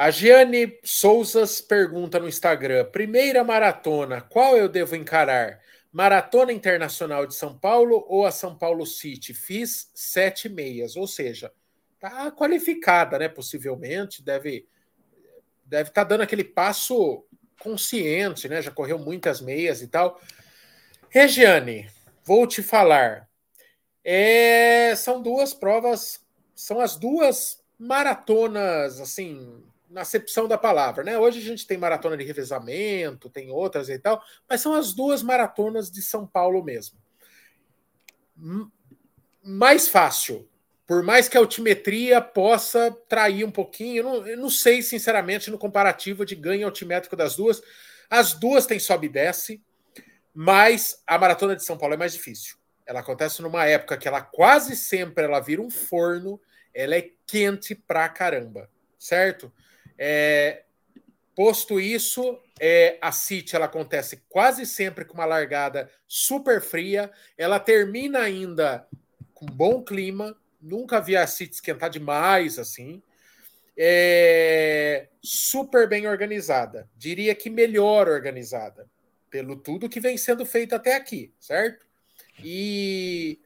A Giane Souzas pergunta no Instagram: primeira maratona, qual eu devo encarar? Maratona Internacional de São Paulo ou a São Paulo City? Fiz sete meias, ou seja, tá qualificada, né? Possivelmente, deve deve estar tá dando aquele passo consciente, né? Já correu muitas meias e tal. Regiane, vou te falar. É, são duas provas, são as duas maratonas, assim, na acepção da palavra, né? Hoje a gente tem maratona de revezamento, tem outras e tal, mas são as duas maratonas de São Paulo mesmo. Mais fácil, por mais que a altimetria possa trair um pouquinho, eu não, eu não sei, sinceramente, no comparativo de ganho altimétrico das duas. As duas têm sobe e desce, mas a maratona de São Paulo é mais difícil. Ela acontece numa época que ela quase sempre ela vira um forno, ela é quente pra caramba, certo? É, posto isso, é, a City ela acontece quase sempre com uma largada super fria. Ela termina ainda com bom clima. Nunca vi a City esquentar demais assim. É, super bem organizada. Diria que melhor organizada, pelo tudo que vem sendo feito até aqui, certo? E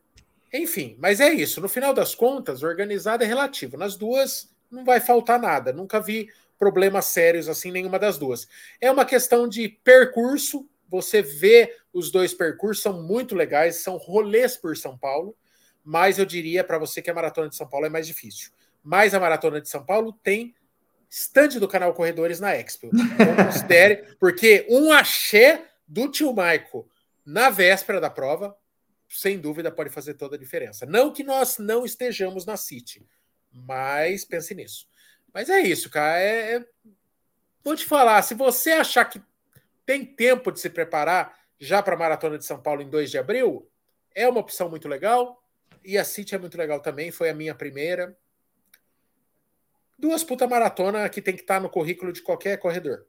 enfim, mas é isso. No final das contas, organizada é relativo. Nas duas não vai faltar nada. Nunca vi problemas sérios assim, nenhuma das duas. É uma questão de percurso. Você vê os dois percursos, são muito legais, são rolês por São Paulo, mas eu diria para você que a maratona de São Paulo é mais difícil. Mas a maratona de São Paulo tem estande do canal Corredores na Expo. Então considere, porque um axé do tio Maico na véspera da prova, sem dúvida pode fazer toda a diferença. Não que nós não estejamos na City, mas pense nisso. Mas é isso, cara. É, é... Vou te falar, se você achar que tem tempo de se preparar já para a Maratona de São Paulo em 2 de abril, é uma opção muito legal. E a City é muito legal também, foi a minha primeira. Duas puta maratona que tem que estar tá no currículo de qualquer corredor.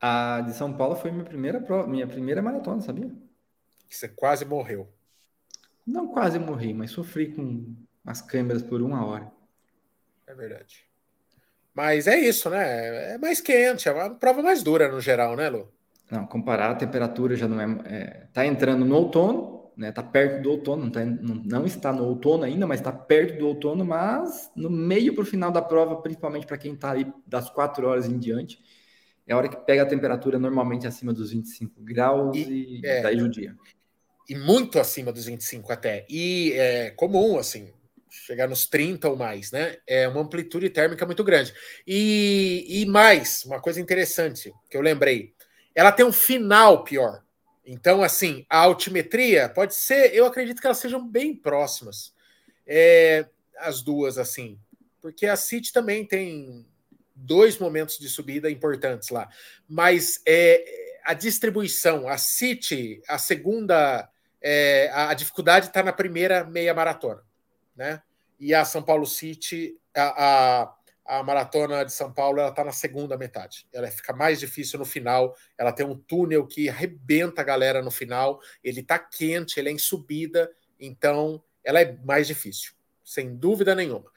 A de São Paulo foi minha primeira minha primeira maratona, sabia? Você quase morreu. Não quase morri, mas sofri com as câmeras por uma hora. É verdade. Mas é isso, né? É mais quente, é uma prova mais dura no geral, né, Lu? Não, comparar a temperatura já não é, é. tá entrando no outono, né? Tá perto do outono, não, tá, não, não está no outono ainda, mas está perto do outono, mas no meio para o final da prova, principalmente para quem está ali das quatro horas em diante, é a hora que pega a temperatura normalmente acima dos 25 graus e, e é, daí judia. E muito acima dos 25 até. E é comum, assim, chegar nos 30 ou mais, né? É uma amplitude térmica muito grande. E, e mais, uma coisa interessante que eu lembrei, ela tem um final pior. Então, assim, a altimetria pode ser, eu acredito que elas sejam bem próximas. É, as duas, assim, porque a City também tem dois momentos de subida importantes lá. Mas é, a distribuição, a City, a segunda, é, a, a dificuldade está na primeira meia maratona né? E a São Paulo City, a, a, a maratona de São Paulo, ela está na segunda metade. Ela fica mais difícil no final. Ela tem um túnel que arrebenta a galera no final. Ele está quente, ele é em subida, então ela é mais difícil, sem dúvida nenhuma.